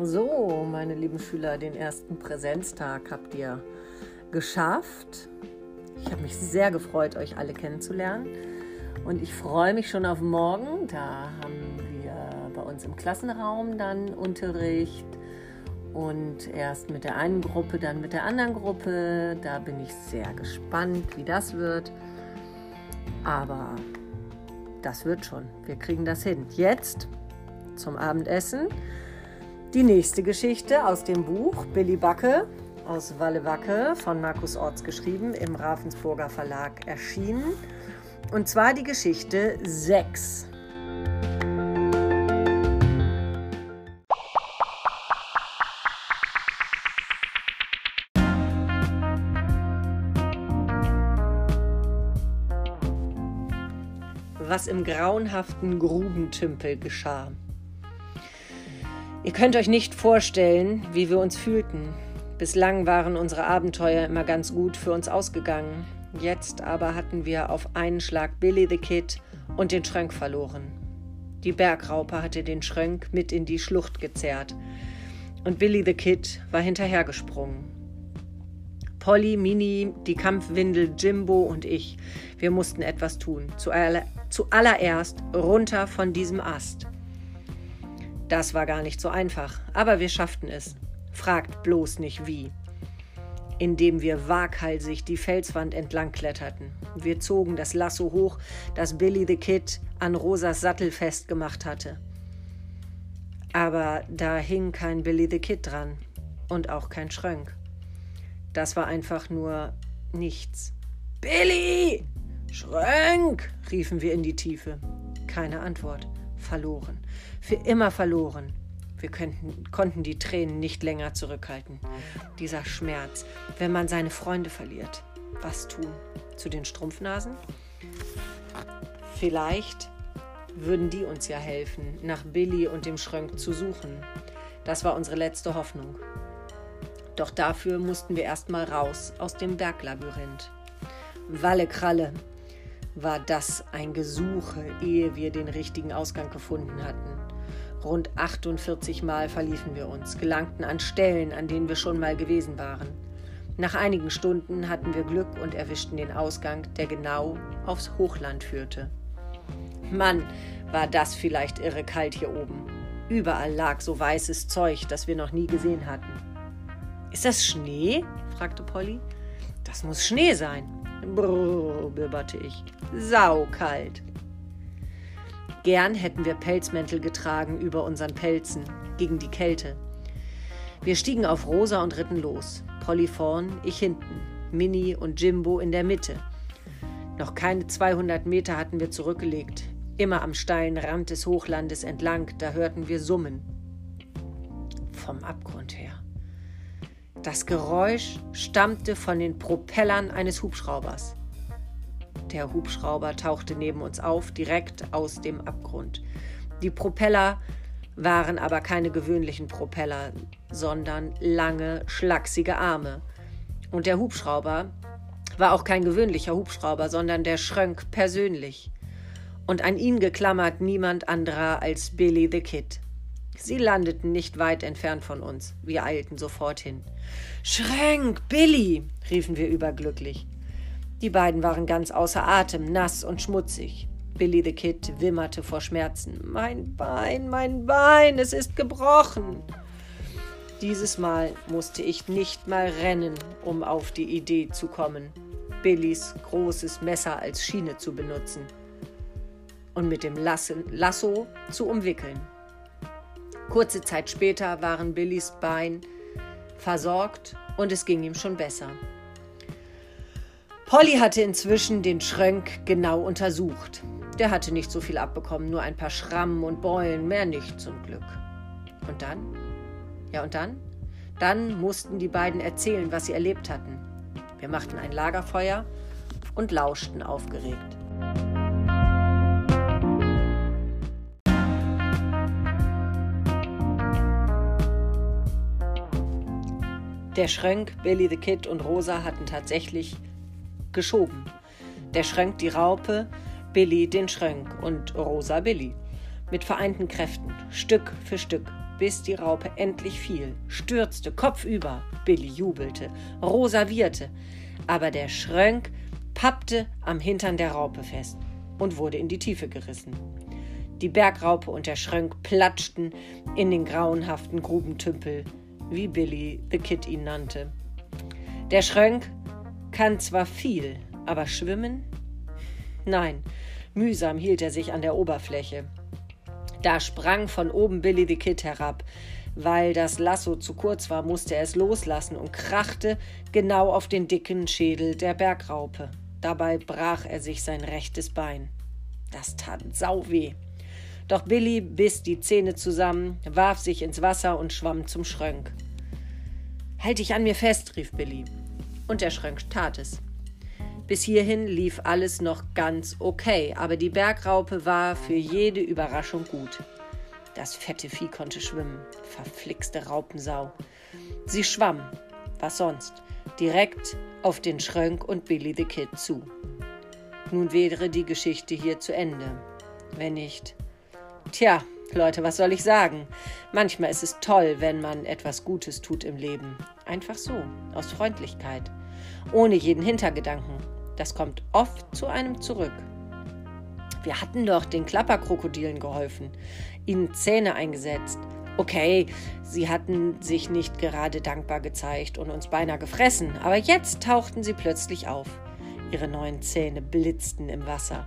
So, meine lieben Schüler, den ersten Präsenztag habt ihr geschafft. Ich habe mich sehr gefreut, euch alle kennenzulernen. Und ich freue mich schon auf morgen. Da haben wir bei uns im Klassenraum dann Unterricht. Und erst mit der einen Gruppe, dann mit der anderen Gruppe. Da bin ich sehr gespannt, wie das wird. Aber das wird schon. Wir kriegen das hin. Jetzt zum Abendessen die nächste Geschichte aus dem Buch Billy Backe aus Wallewacke von Markus Orts geschrieben, im Ravensburger Verlag erschienen. Und zwar die Geschichte 6. Was im grauenhaften Grubentümpel geschah. Ihr könnt euch nicht vorstellen, wie wir uns fühlten. Bislang waren unsere Abenteuer immer ganz gut für uns ausgegangen. Jetzt aber hatten wir auf einen Schlag Billy the Kid und den Schrönk verloren. Die Bergraupe hatte den Schrönk mit in die Schlucht gezerrt und Billy the Kid war hinterhergesprungen. Polly, Mini, die Kampfwindel, Jimbo und ich, wir mussten etwas tun. Zuallererst runter von diesem Ast. Das war gar nicht so einfach, aber wir schafften es. Fragt bloß nicht wie. Indem wir waghalsig die Felswand entlang kletterten. Wir zogen das Lasso hoch, das Billy the Kid an Rosas Sattel festgemacht hatte. Aber da hing kein Billy the Kid dran und auch kein Schrönk. Das war einfach nur nichts. Billy! Schrönk! riefen wir in die Tiefe. Keine Antwort verloren, für immer verloren. Wir könnten, konnten die Tränen nicht länger zurückhalten. Dieser Schmerz, wenn man seine Freunde verliert. Was tun? Zu den Strumpfnasen? Vielleicht würden die uns ja helfen, nach Billy und dem Schrönk zu suchen. Das war unsere letzte Hoffnung. Doch dafür mussten wir erstmal raus aus dem Berglabyrinth. Walle Kralle, war das ein Gesuche, ehe wir den richtigen Ausgang gefunden hatten. Rund 48 Mal verliefen wir uns, gelangten an Stellen, an denen wir schon mal gewesen waren. Nach einigen Stunden hatten wir Glück und erwischten den Ausgang, der genau aufs Hochland führte. Mann, war das vielleicht irre kalt hier oben. Überall lag so weißes Zeug, das wir noch nie gesehen hatten. Ist das Schnee? fragte Polly. Das muss Schnee sein. Brrr, bibberte ich. Saukalt. Gern hätten wir Pelzmäntel getragen über unseren Pelzen gegen die Kälte. Wir stiegen auf Rosa und ritten los. Polly vorn, ich hinten, Minnie und Jimbo in der Mitte. Noch keine 200 Meter hatten wir zurückgelegt. Immer am steilen Rand des Hochlandes entlang, da hörten wir Summen. Vom Abgrund her. Das Geräusch stammte von den Propellern eines Hubschraubers. Der Hubschrauber tauchte neben uns auf, direkt aus dem Abgrund. Die Propeller waren aber keine gewöhnlichen Propeller, sondern lange, schlachsige Arme. Und der Hubschrauber war auch kein gewöhnlicher Hubschrauber, sondern der Schrönk persönlich. Und an ihn geklammert niemand anderer als Billy the Kid. Sie landeten nicht weit entfernt von uns. Wir eilten sofort hin. Schränk, Billy, riefen wir überglücklich. Die beiden waren ganz außer Atem, nass und schmutzig. Billy the Kid wimmerte vor Schmerzen. Mein Bein, mein Bein, es ist gebrochen. Dieses Mal musste ich nicht mal rennen, um auf die Idee zu kommen, Billys großes Messer als Schiene zu benutzen und mit dem Lasso zu umwickeln. Kurze Zeit später waren Billys Bein versorgt und es ging ihm schon besser. Polly hatte inzwischen den Schrönk genau untersucht. Der hatte nicht so viel abbekommen, nur ein paar Schrammen und Beulen, mehr nicht zum Glück. Und dann? Ja, und dann? Dann mussten die beiden erzählen, was sie erlebt hatten. Wir machten ein Lagerfeuer und lauschten aufgeregt. Der Schrönk, Billy the Kid und Rosa hatten tatsächlich geschoben. Der Schrönk die Raupe, Billy den Schrönk und Rosa Billy. Mit vereinten Kräften, Stück für Stück. bis die Raupe endlich fiel, stürzte kopfüber. Billy jubelte, Rosa wieherte, aber der Schrönk pappte am Hintern der Raupe fest und wurde in die Tiefe gerissen. Die Bergraupe und der Schrönk platschten in den grauenhaften Grubentümpel, wie Billy the Kid ihn nannte. Der Schrönk kann zwar viel, aber schwimmen? Nein, mühsam hielt er sich an der Oberfläche. Da sprang von oben Billy the Kid herab. Weil das Lasso zu kurz war, musste er es loslassen und krachte genau auf den dicken Schädel der Bergraupe. Dabei brach er sich sein rechtes Bein. Das tat sau weh. Doch Billy biss die Zähne zusammen, warf sich ins Wasser und schwamm zum Schrönk. Halt dich an mir fest, rief Billy. Und der Schrönk tat es. Bis hierhin lief alles noch ganz okay, aber die Bergraupe war für jede Überraschung gut. Das fette Vieh konnte schwimmen, verflixte Raupensau. Sie schwamm, was sonst, direkt auf den Schrönk und Billy the Kid zu. Nun wäre die Geschichte hier zu Ende. Wenn nicht. Tja, Leute, was soll ich sagen? Manchmal ist es toll, wenn man etwas Gutes tut im Leben. Einfach so, aus Freundlichkeit. Ohne jeden Hintergedanken. Das kommt oft zu einem zurück. Wir hatten doch den Klapperkrokodilen geholfen, ihnen Zähne eingesetzt. Okay, sie hatten sich nicht gerade dankbar gezeigt und uns beinahe gefressen, aber jetzt tauchten sie plötzlich auf. Ihre neuen Zähne blitzten im Wasser,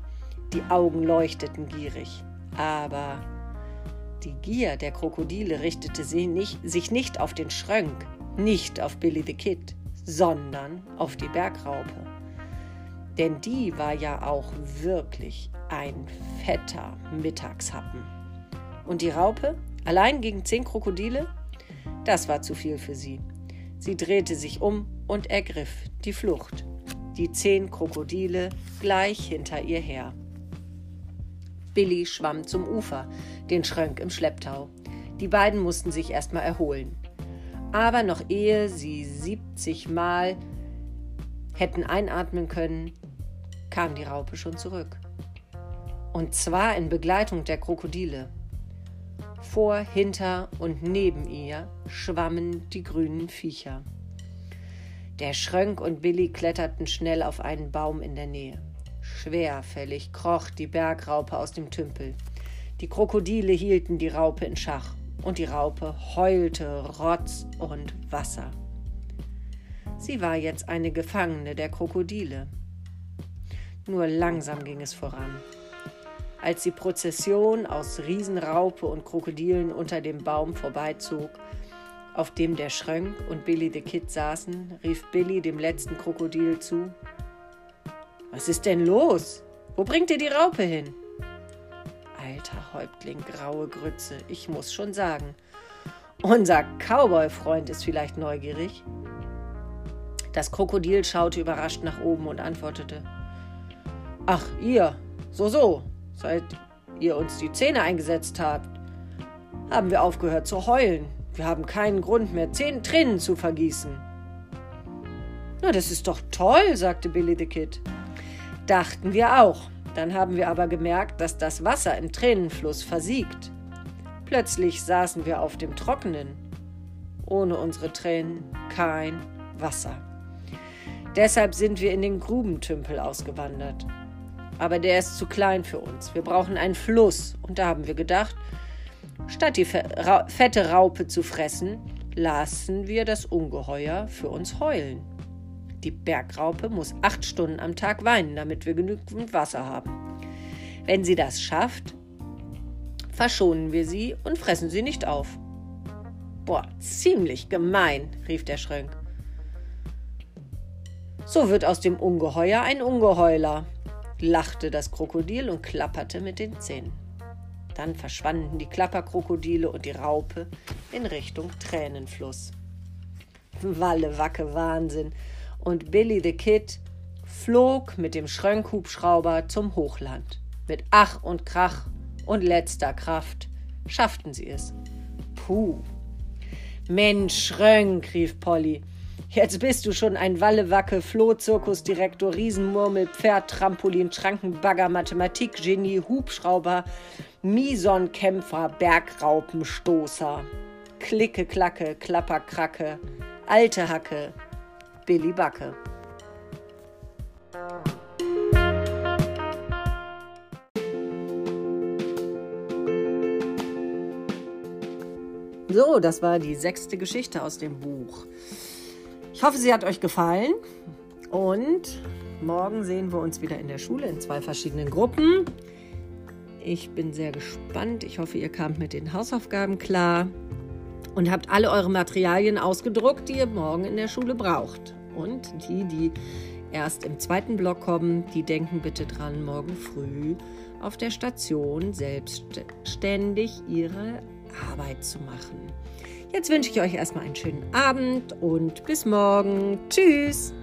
die Augen leuchteten gierig. Aber die Gier der Krokodile richtete nicht, sich nicht auf den Schrönk, nicht auf Billy the Kid, sondern auf die Bergraupe. Denn die war ja auch wirklich ein fetter Mittagshappen. Und die Raupe, allein gegen zehn Krokodile? Das war zu viel für sie. Sie drehte sich um und ergriff die Flucht. Die zehn Krokodile gleich hinter ihr her. Billy schwamm zum Ufer, den Schrönk im Schlepptau. Die beiden mussten sich erstmal erholen. Aber noch ehe sie 70 Mal hätten einatmen können, kam die Raupe schon zurück. Und zwar in Begleitung der Krokodile. Vor, hinter und neben ihr schwammen die grünen Viecher. Der Schrönk und Billy kletterten schnell auf einen Baum in der Nähe. Schwerfällig kroch die Bergraupe aus dem Tümpel. Die Krokodile hielten die Raupe in Schach und die Raupe heulte Rotz und Wasser. Sie war jetzt eine Gefangene der Krokodile. Nur langsam ging es voran. Als die Prozession aus Riesenraupe und Krokodilen unter dem Baum vorbeizog, auf dem der Schrönk und Billy the Kid saßen, rief Billy dem letzten Krokodil zu: Was ist denn los? Wo bringt ihr die Raupe hin? Alter Häuptling, graue Grütze, ich muss schon sagen. Unser Cowboy-Freund ist vielleicht neugierig. Das Krokodil schaute überrascht nach oben und antwortete: Ach, ihr, so, so, seit ihr uns die Zähne eingesetzt habt, haben wir aufgehört zu heulen. Wir haben keinen Grund mehr, zehn Tränen zu vergießen. Na, das ist doch toll, sagte Billy the Kid. Dachten wir auch. Dann haben wir aber gemerkt, dass das Wasser im Tränenfluss versiegt. Plötzlich saßen wir auf dem Trockenen. Ohne unsere Tränen kein Wasser. Deshalb sind wir in den Grubentümpel ausgewandert. Aber der ist zu klein für uns. Wir brauchen einen Fluss. Und da haben wir gedacht, statt die fette Raupe zu fressen, lassen wir das Ungeheuer für uns heulen. Die Bergraupe muss acht Stunden am Tag weinen, damit wir genügend Wasser haben. Wenn sie das schafft, verschonen wir sie und fressen sie nicht auf. Boah, ziemlich gemein, rief der Schrönk. So wird aus dem Ungeheuer ein Ungeheuler, lachte das Krokodil und klapperte mit den Zähnen. Dann verschwanden die Klapperkrokodile und die Raupe in Richtung Tränenfluss. Walle, Wacke, Wahnsinn, und Billy the Kid flog mit dem Schrönkhubschrauber zum Hochland. Mit Ach und Krach und letzter Kraft schafften sie es. Puh. Mensch, Schrönk, rief Polly. Jetzt bist du schon ein Wallewacke, Floh, Zirkusdirektor, Riesenmurmel, Pferd, Trampolin, Schrankenbagger, Mathematik, Genie, Hubschrauber, Misonkämpfer, Bergraupenstoßer. Klicke, Klacke, Klapper, Kracke, alte Hacke, Billy Backe. So, das war die sechste Geschichte aus dem Buch. Ich hoffe, sie hat euch gefallen und morgen sehen wir uns wieder in der Schule in zwei verschiedenen Gruppen. Ich bin sehr gespannt. Ich hoffe, ihr kamt mit den Hausaufgaben klar und habt alle eure Materialien ausgedruckt, die ihr morgen in der Schule braucht. Und die, die erst im zweiten Block kommen, die denken bitte dran, morgen früh auf der Station selbstständig ihre Arbeit zu machen. Jetzt wünsche ich euch erstmal einen schönen Abend und bis morgen. Tschüss!